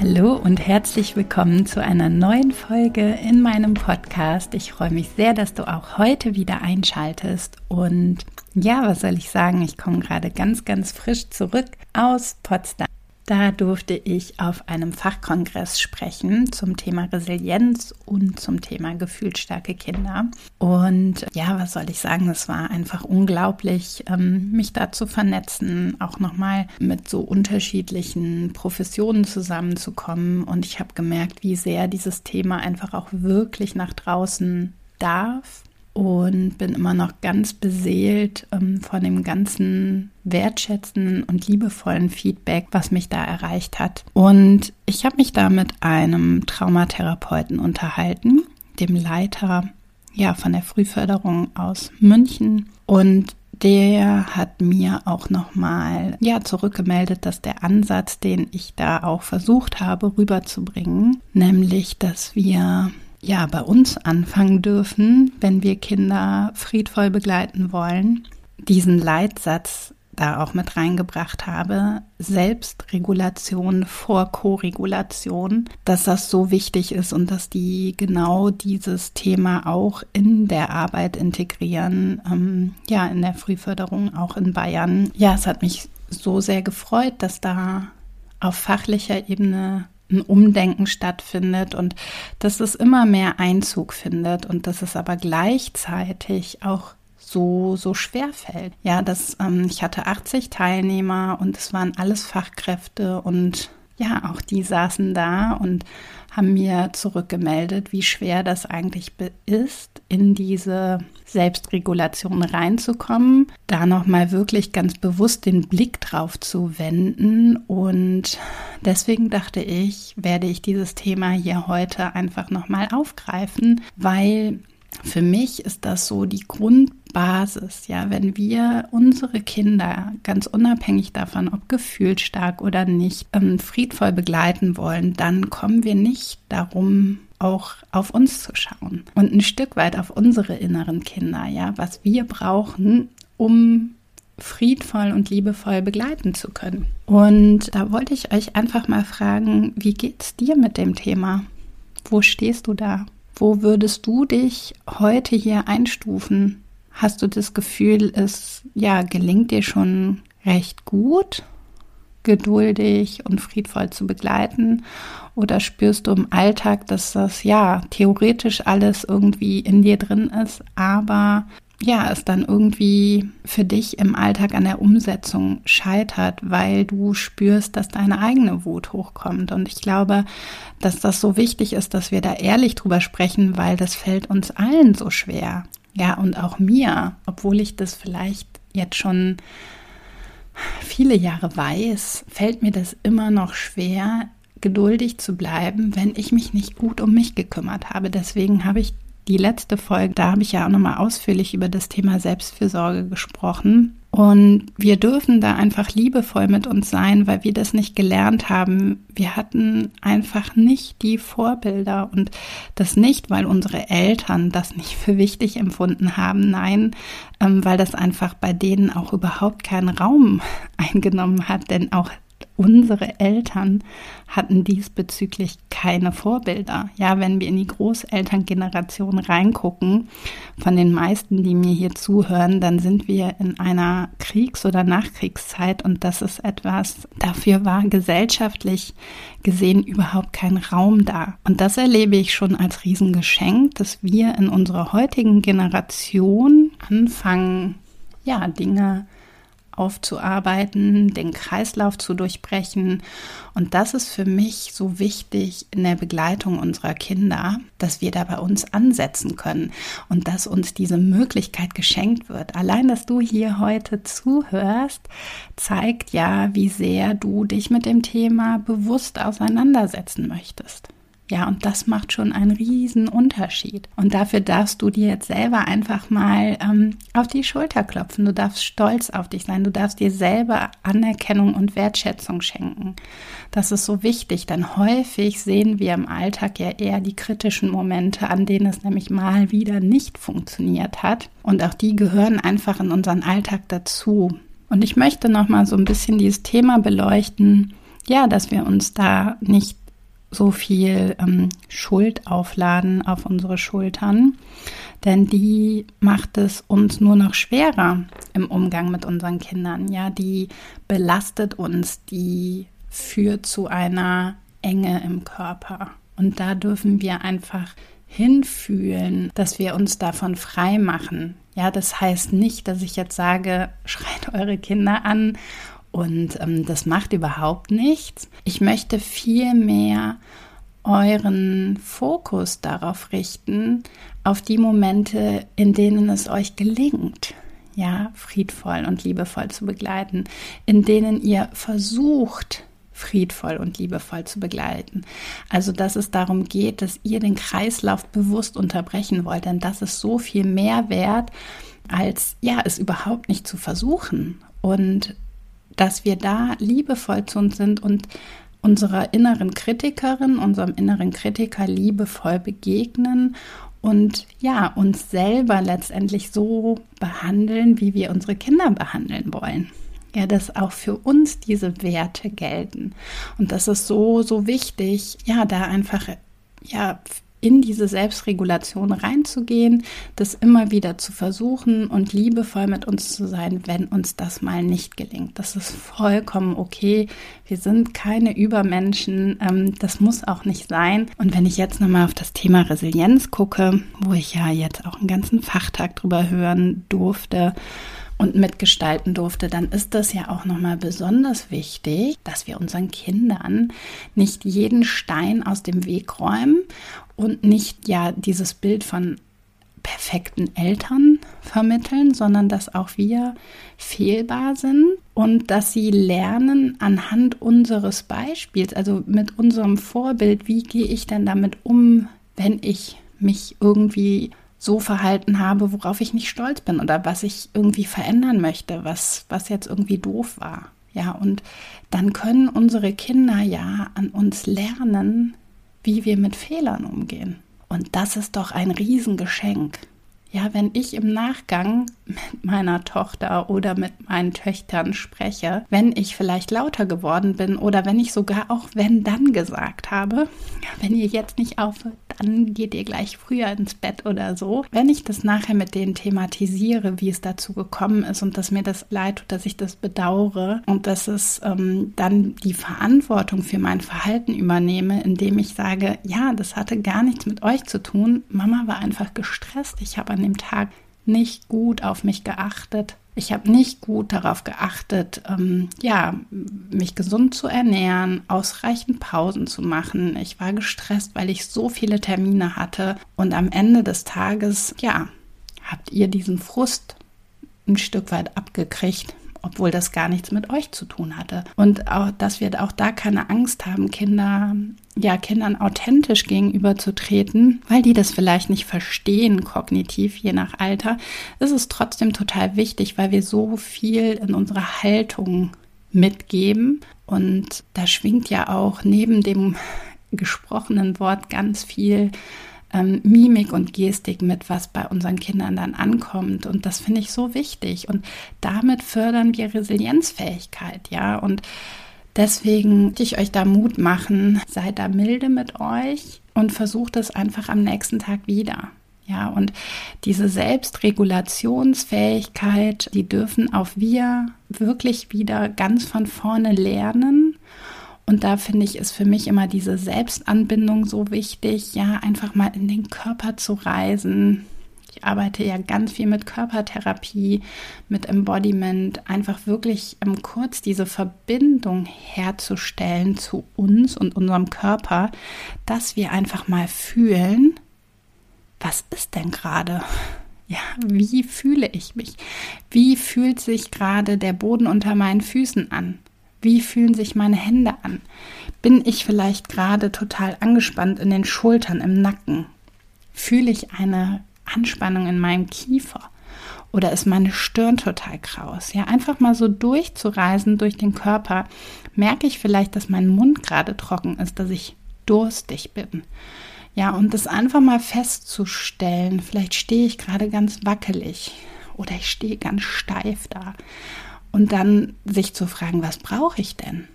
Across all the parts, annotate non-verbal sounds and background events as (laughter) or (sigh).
Hallo und herzlich willkommen zu einer neuen Folge in meinem Podcast. Ich freue mich sehr, dass du auch heute wieder einschaltest. Und ja, was soll ich sagen? Ich komme gerade ganz, ganz frisch zurück aus Potsdam. Da durfte ich auf einem Fachkongress sprechen zum Thema Resilienz und zum Thema gefühlsstarke Kinder. Und ja, was soll ich sagen? Es war einfach unglaublich, ähm, mich da zu vernetzen, auch nochmal mit so unterschiedlichen Professionen zusammenzukommen. Und ich habe gemerkt, wie sehr dieses Thema einfach auch wirklich nach draußen darf und bin immer noch ganz beseelt ähm, von dem ganzen wertschätzenden und liebevollen Feedback, was mich da erreicht hat. Und ich habe mich da mit einem Traumatherapeuten unterhalten, dem Leiter ja von der Frühförderung aus München und der hat mir auch nochmal ja zurückgemeldet, dass der Ansatz, den ich da auch versucht habe rüberzubringen, nämlich, dass wir ja bei uns anfangen dürfen, wenn wir Kinder friedvoll begleiten wollen, diesen Leitsatz da auch mit reingebracht habe, Selbstregulation vor Koregulation, dass das so wichtig ist und dass die genau dieses Thema auch in der Arbeit integrieren, ähm, ja, in der Frühförderung, auch in Bayern. Ja, es hat mich so sehr gefreut, dass da auf fachlicher Ebene ein Umdenken stattfindet und dass es immer mehr Einzug findet und dass es aber gleichzeitig auch so, so schwer fällt. Ja, das, ähm, ich hatte 80 Teilnehmer und es waren alles Fachkräfte und ja, auch die saßen da und haben mir zurückgemeldet, wie schwer das eigentlich ist, in diese Selbstregulation reinzukommen, da nochmal wirklich ganz bewusst den Blick drauf zu wenden. Und deswegen dachte ich, werde ich dieses Thema hier heute einfach nochmal aufgreifen, weil für mich ist das so die Grundbasis, ja, wenn wir unsere Kinder ganz unabhängig davon, ob gefühlsstark oder nicht, ähm, friedvoll begleiten wollen, dann kommen wir nicht darum, auch auf uns zu schauen und ein Stück weit auf unsere inneren Kinder, ja, was wir brauchen, um friedvoll und liebevoll begleiten zu können. Und da wollte ich euch einfach mal fragen, wie geht's dir mit dem Thema? Wo stehst du da? Wo würdest du dich heute hier einstufen? Hast du das Gefühl, es ja gelingt dir schon recht gut, geduldig und friedvoll zu begleiten? Oder spürst du im Alltag, dass das ja theoretisch alles irgendwie in dir drin ist, aber ja, es dann irgendwie für dich im Alltag an der Umsetzung scheitert, weil du spürst, dass deine eigene Wut hochkommt. Und ich glaube, dass das so wichtig ist, dass wir da ehrlich drüber sprechen, weil das fällt uns allen so schwer. Ja, und auch mir, obwohl ich das vielleicht jetzt schon viele Jahre weiß, fällt mir das immer noch schwer, geduldig zu bleiben, wenn ich mich nicht gut um mich gekümmert habe. Deswegen habe ich die letzte Folge, da habe ich ja auch nochmal ausführlich über das Thema Selbstfürsorge gesprochen. Und wir dürfen da einfach liebevoll mit uns sein, weil wir das nicht gelernt haben. Wir hatten einfach nicht die Vorbilder und das nicht, weil unsere Eltern das nicht für wichtig empfunden haben. Nein, ähm, weil das einfach bei denen auch überhaupt keinen Raum (laughs) eingenommen hat. Denn auch unsere Eltern hatten diesbezüglich keine Vorbilder. Ja, wenn wir in die Großelterngeneration reingucken, von den meisten, die mir hier zuhören, dann sind wir in einer Kriegs- oder Nachkriegszeit und das ist etwas, dafür war gesellschaftlich gesehen überhaupt kein Raum da. Und das erlebe ich schon als Riesengeschenk, dass wir in unserer heutigen Generation anfangen, ja, Dinge aufzuarbeiten, den Kreislauf zu durchbrechen. Und das ist für mich so wichtig in der Begleitung unserer Kinder, dass wir da bei uns ansetzen können und dass uns diese Möglichkeit geschenkt wird. Allein, dass du hier heute zuhörst, zeigt ja, wie sehr du dich mit dem Thema bewusst auseinandersetzen möchtest. Ja, und das macht schon einen riesen Unterschied. Und dafür darfst du dir jetzt selber einfach mal ähm, auf die Schulter klopfen. Du darfst stolz auf dich sein. Du darfst dir selber Anerkennung und Wertschätzung schenken. Das ist so wichtig, denn häufig sehen wir im Alltag ja eher die kritischen Momente, an denen es nämlich mal wieder nicht funktioniert hat. Und auch die gehören einfach in unseren Alltag dazu. Und ich möchte noch mal so ein bisschen dieses Thema beleuchten, ja, dass wir uns da nicht so viel ähm, Schuld aufladen auf unsere Schultern, denn die macht es uns nur noch schwerer im Umgang mit unseren Kindern. Ja, die belastet uns, die führt zu einer Enge im Körper. Und da dürfen wir einfach hinfühlen, dass wir uns davon frei machen. Ja, das heißt nicht, dass ich jetzt sage, (laughs) schreit eure Kinder an und ähm, das macht überhaupt nichts. Ich möchte vielmehr euren Fokus darauf richten, auf die Momente, in denen es euch gelingt, ja, friedvoll und liebevoll zu begleiten, in denen ihr versucht, friedvoll und liebevoll zu begleiten. Also, dass es darum geht, dass ihr den Kreislauf bewusst unterbrechen wollt, denn das ist so viel mehr wert, als ja, es überhaupt nicht zu versuchen. Und dass wir da liebevoll zu uns sind und unserer inneren Kritikerin, unserem inneren Kritiker liebevoll begegnen und ja, uns selber letztendlich so behandeln, wie wir unsere Kinder behandeln wollen. Ja, dass auch für uns diese Werte gelten. Und das ist so, so wichtig, ja, da einfach, ja, in diese Selbstregulation reinzugehen, das immer wieder zu versuchen und liebevoll mit uns zu sein, wenn uns das mal nicht gelingt. Das ist vollkommen okay. Wir sind keine Übermenschen. Ähm, das muss auch nicht sein. Und wenn ich jetzt nochmal auf das Thema Resilienz gucke, wo ich ja jetzt auch einen ganzen Fachtag drüber hören durfte, und mitgestalten durfte, dann ist das ja auch nochmal besonders wichtig, dass wir unseren Kindern nicht jeden Stein aus dem Weg räumen und nicht ja dieses Bild von perfekten Eltern vermitteln, sondern dass auch wir fehlbar sind und dass sie lernen anhand unseres Beispiels, also mit unserem Vorbild, wie gehe ich denn damit um, wenn ich mich irgendwie so verhalten habe, worauf ich nicht stolz bin oder was ich irgendwie verändern möchte, was, was jetzt irgendwie doof war. Ja, und dann können unsere Kinder ja an uns lernen, wie wir mit Fehlern umgehen. Und das ist doch ein Riesengeschenk. Ja, wenn ich im Nachgang mit meiner Tochter oder mit meinen Töchtern spreche, wenn ich vielleicht lauter geworden bin oder wenn ich sogar auch wenn dann gesagt habe, wenn ihr jetzt nicht aufhört, dann geht ihr gleich früher ins Bett oder so. Wenn ich das nachher mit denen thematisiere, wie es dazu gekommen ist und dass mir das leid tut, dass ich das bedauere und dass es ähm, dann die Verantwortung für mein Verhalten übernehme, indem ich sage, ja, das hatte gar nichts mit euch zu tun. Mama war einfach gestresst. Ich habe an dem Tag nicht gut auf mich geachtet. Ich habe nicht gut darauf geachtet, ähm, ja, mich gesund zu ernähren, ausreichend Pausen zu machen. Ich war gestresst, weil ich so viele Termine hatte. Und am Ende des Tages, ja, habt ihr diesen Frust ein Stück weit abgekriegt obwohl das gar nichts mit euch zu tun hatte. Und auch, dass wir auch da keine Angst haben, Kinder, ja, Kindern authentisch gegenüberzutreten, weil die das vielleicht nicht verstehen, kognitiv, je nach Alter, ist es trotzdem total wichtig, weil wir so viel in unserer Haltung mitgeben. Und da schwingt ja auch neben dem gesprochenen Wort ganz viel ähm, Mimik und Gestik mit, was bei unseren Kindern dann ankommt. Und das finde ich so wichtig. Und damit fördern wir Resilienzfähigkeit, ja. Und deswegen möchte ich euch da Mut machen, seid da milde mit euch und versucht es einfach am nächsten Tag wieder. Ja, und diese Selbstregulationsfähigkeit, die dürfen auch wir wirklich wieder ganz von vorne lernen und da finde ich, ist für mich immer diese Selbstanbindung so wichtig, ja, einfach mal in den Körper zu reisen. Ich arbeite ja ganz viel mit Körpertherapie, mit Embodiment, einfach wirklich ähm, kurz diese Verbindung herzustellen zu uns und unserem Körper, dass wir einfach mal fühlen, was ist denn gerade? Ja, wie fühle ich mich? Wie fühlt sich gerade der Boden unter meinen Füßen an? Wie fühlen sich meine Hände an? Bin ich vielleicht gerade total angespannt in den Schultern, im Nacken? Fühle ich eine Anspannung in meinem Kiefer? Oder ist meine Stirn total kraus? Ja, einfach mal so durchzureisen durch den Körper, merke ich vielleicht, dass mein Mund gerade trocken ist, dass ich durstig bin. Ja, und das einfach mal festzustellen. Vielleicht stehe ich gerade ganz wackelig oder ich stehe ganz steif da. Und dann sich zu fragen, was brauche ich denn?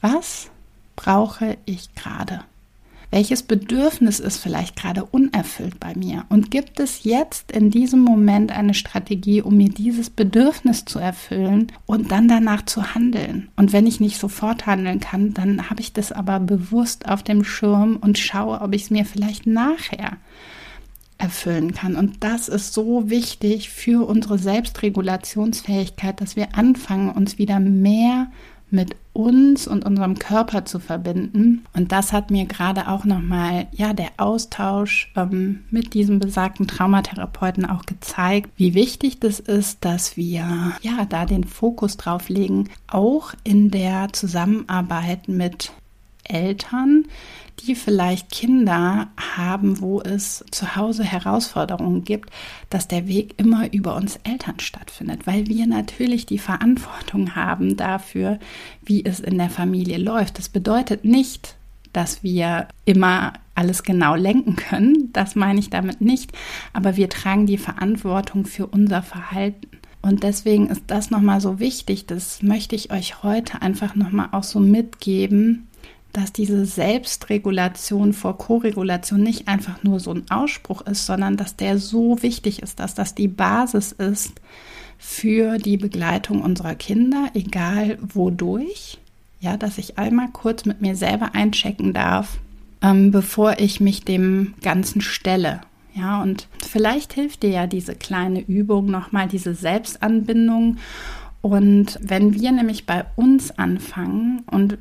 Was brauche ich gerade? Welches Bedürfnis ist vielleicht gerade unerfüllt bei mir? Und gibt es jetzt in diesem Moment eine Strategie, um mir dieses Bedürfnis zu erfüllen und dann danach zu handeln? Und wenn ich nicht sofort handeln kann, dann habe ich das aber bewusst auf dem Schirm und schaue, ob ich es mir vielleicht nachher erfüllen kann. Und das ist so wichtig für unsere Selbstregulationsfähigkeit, dass wir anfangen, uns wieder mehr mit uns und unserem Körper zu verbinden. Und das hat mir gerade auch nochmal, ja, der Austausch ähm, mit diesem besagten Traumatherapeuten auch gezeigt, wie wichtig das ist, dass wir, ja, da den Fokus drauf legen, auch in der Zusammenarbeit mit Eltern, die vielleicht Kinder haben, wo es zu Hause Herausforderungen gibt, dass der Weg immer über uns Eltern stattfindet, weil wir natürlich die Verantwortung haben dafür, wie es in der Familie läuft. Das bedeutet nicht, dass wir immer alles genau lenken können, das meine ich damit nicht, aber wir tragen die Verantwortung für unser Verhalten. Und deswegen ist das nochmal so wichtig, das möchte ich euch heute einfach nochmal auch so mitgeben, dass diese Selbstregulation vor Koregulation nicht einfach nur so ein Ausspruch ist, sondern dass der so wichtig ist, dass das die Basis ist für die Begleitung unserer Kinder, egal wodurch. Ja, dass ich einmal kurz mit mir selber einchecken darf, ähm, bevor ich mich dem Ganzen stelle. Ja, und vielleicht hilft dir ja diese kleine Übung nochmal, diese Selbstanbindung. Und wenn wir nämlich bei uns anfangen und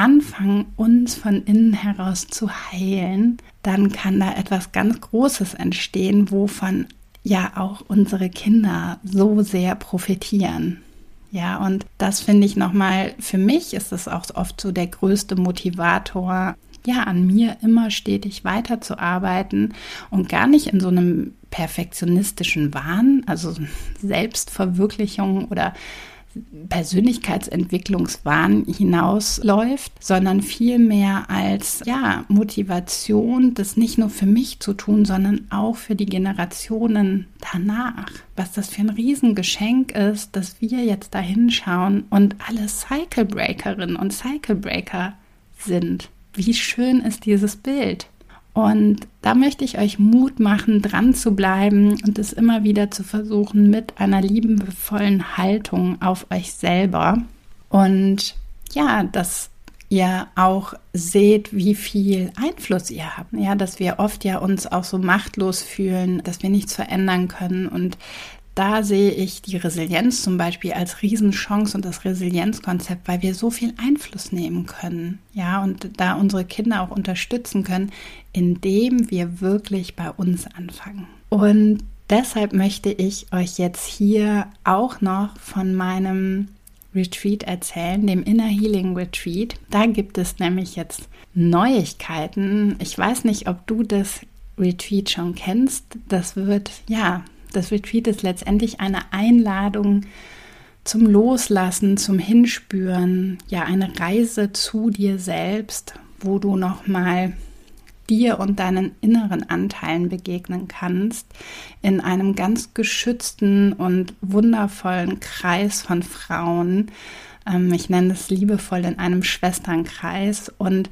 anfangen, uns von innen heraus zu heilen, dann kann da etwas ganz Großes entstehen, wovon ja auch unsere Kinder so sehr profitieren. Ja, und das finde ich nochmal, für mich ist es auch oft so der größte Motivator, ja, an mir immer stetig weiterzuarbeiten und gar nicht in so einem perfektionistischen Wahn, also Selbstverwirklichung oder Persönlichkeitsentwicklungswahn hinausläuft, sondern vielmehr als ja, Motivation, das nicht nur für mich zu tun, sondern auch für die Generationen danach. Was das für ein Riesengeschenk ist, dass wir jetzt da hinschauen und alle Cycle Breakerinnen und Cycle Breaker sind. Wie schön ist dieses Bild? Und da möchte ich euch Mut machen, dran zu bleiben und es immer wieder zu versuchen mit einer liebevollen Haltung auf euch selber. Und ja, dass ihr auch seht, wie viel Einfluss ihr habt. Ja, dass wir oft ja uns auch so machtlos fühlen, dass wir nichts verändern können und da sehe ich die Resilienz zum Beispiel als Riesenchance und das Resilienzkonzept, weil wir so viel Einfluss nehmen können, ja, und da unsere Kinder auch unterstützen können, indem wir wirklich bei uns anfangen. Und deshalb möchte ich euch jetzt hier auch noch von meinem Retreat erzählen, dem Inner Healing Retreat. Da gibt es nämlich jetzt Neuigkeiten. Ich weiß nicht, ob du das Retreat schon kennst. Das wird ja das Retreat ist letztendlich eine Einladung zum Loslassen, zum Hinspüren, ja, eine Reise zu dir selbst, wo du nochmal dir und deinen inneren Anteilen begegnen kannst, in einem ganz geschützten und wundervollen Kreis von Frauen. Ähm, ich nenne es liebevoll in einem Schwesternkreis und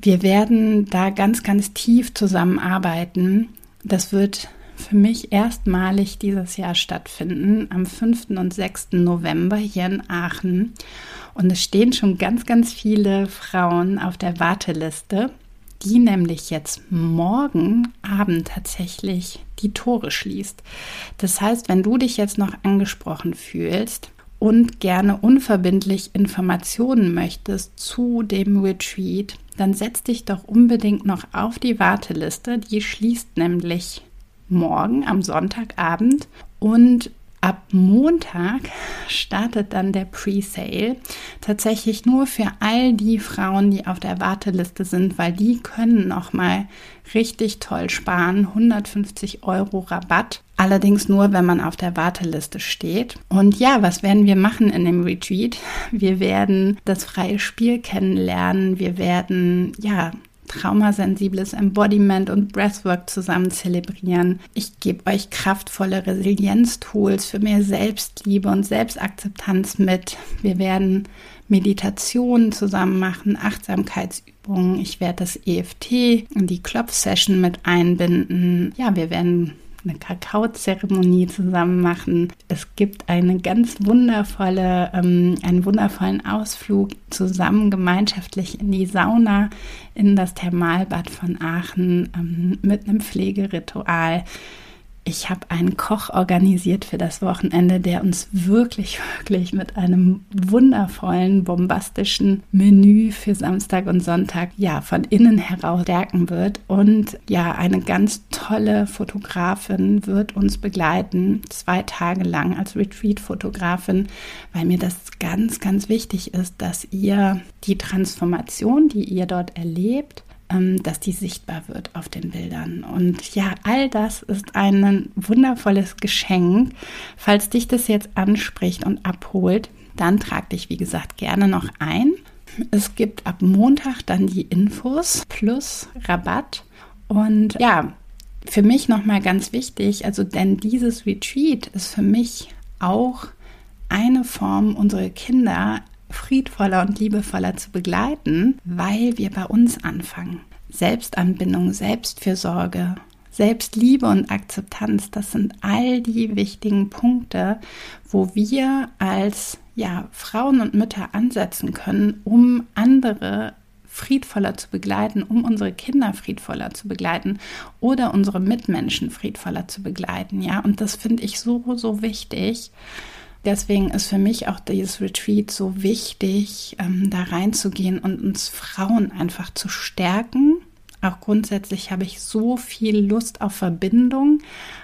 wir werden da ganz, ganz tief zusammenarbeiten. Das wird für mich erstmalig dieses Jahr stattfinden, am 5. und 6. November hier in Aachen. Und es stehen schon ganz, ganz viele Frauen auf der Warteliste, die nämlich jetzt morgen Abend tatsächlich die Tore schließt. Das heißt, wenn du dich jetzt noch angesprochen fühlst und gerne unverbindlich Informationen möchtest zu dem Retreat, dann setz dich doch unbedingt noch auf die Warteliste. Die schließt nämlich morgen am Sonntagabend und ab Montag startet dann der Pre-Sale. Tatsächlich nur für all die Frauen, die auf der Warteliste sind, weil die können noch mal richtig toll sparen. 150 Euro Rabatt. Allerdings nur, wenn man auf der Warteliste steht. Und ja, was werden wir machen in dem Retreat? Wir werden das freie Spiel kennenlernen. Wir werden, ja, traumasensibles Embodiment und Breathwork zusammen zelebrieren. Ich gebe euch kraftvolle Resilienztools für mehr Selbstliebe und Selbstakzeptanz mit. Wir werden Meditationen zusammen machen, Achtsamkeitsübungen. Ich werde das EFT in die Klopfsession mit einbinden. Ja, wir werden eine Kakaozeremonie zusammen machen. Es gibt eine ganz wundervolle, ähm, einen wundervollen Ausflug zusammen gemeinschaftlich in die Sauna, in das Thermalbad von Aachen ähm, mit einem Pflegeritual. Ich habe einen Koch organisiert für das Wochenende, der uns wirklich, (laughs) wirklich mit einem wundervollen, bombastischen Menü für Samstag und Sonntag ja von innen heraus stärken wird. Und ja, eine ganz tolle Fotografin wird uns begleiten, zwei Tage lang als Retreat-Fotografin, weil mir das ganz, ganz wichtig ist, dass ihr die Transformation, die ihr dort erlebt, dass die sichtbar wird auf den Bildern. Und ja, all das ist ein wundervolles Geschenk. Falls dich das jetzt anspricht und abholt, dann trag dich, wie gesagt, gerne noch ein. Es gibt ab Montag dann die Infos plus Rabatt. Und ja, für mich nochmal ganz wichtig, also denn dieses Retreat ist für mich auch eine Form, unsere Kinder friedvoller und liebevoller zu begleiten, weil wir bei uns anfangen. Selbstanbindung, Selbstfürsorge, Selbstliebe und Akzeptanz, das sind all die wichtigen Punkte, wo wir als ja, Frauen und Mütter ansetzen können, um andere friedvoller zu begleiten, um unsere Kinder friedvoller zu begleiten oder unsere Mitmenschen friedvoller zu begleiten. Ja, und das finde ich so, so wichtig. Deswegen ist für mich auch dieses Retreat so wichtig, ähm, da reinzugehen und uns Frauen einfach zu stärken. Auch grundsätzlich habe ich so viel Lust auf Verbindung,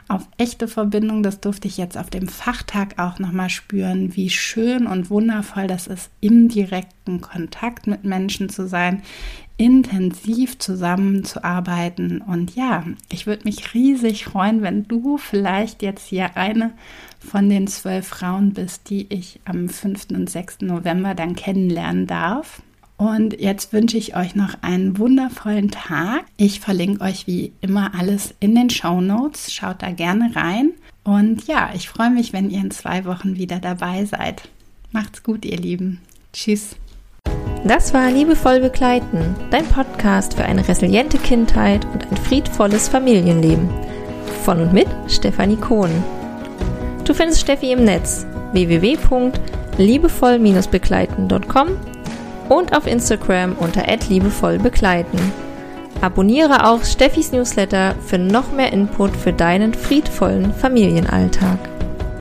auf echte Verbindung. Das durfte ich jetzt auf dem Fachtag auch nochmal spüren, wie schön und wundervoll das ist, im direkten Kontakt mit Menschen zu sein, intensiv zusammenzuarbeiten. Und ja, ich würde mich riesig freuen, wenn du vielleicht jetzt hier eine von den zwölf Frauen bist, die ich am 5. und 6. November dann kennenlernen darf. Und jetzt wünsche ich euch noch einen wundervollen Tag. Ich verlinke euch wie immer alles in den Show Notes. Schaut da gerne rein. Und ja, ich freue mich, wenn ihr in zwei Wochen wieder dabei seid. Macht's gut, ihr Lieben. Tschüss. Das war Liebevoll Begleiten, dein Podcast für eine resiliente Kindheit und ein friedvolles Familienleben. Von und mit Stefanie Kohn. Du findest Steffi im Netz www.liebevoll-begleiten.com und auf Instagram unter liebevollbegleiten. Abonniere auch Steffis Newsletter für noch mehr Input für deinen friedvollen Familienalltag.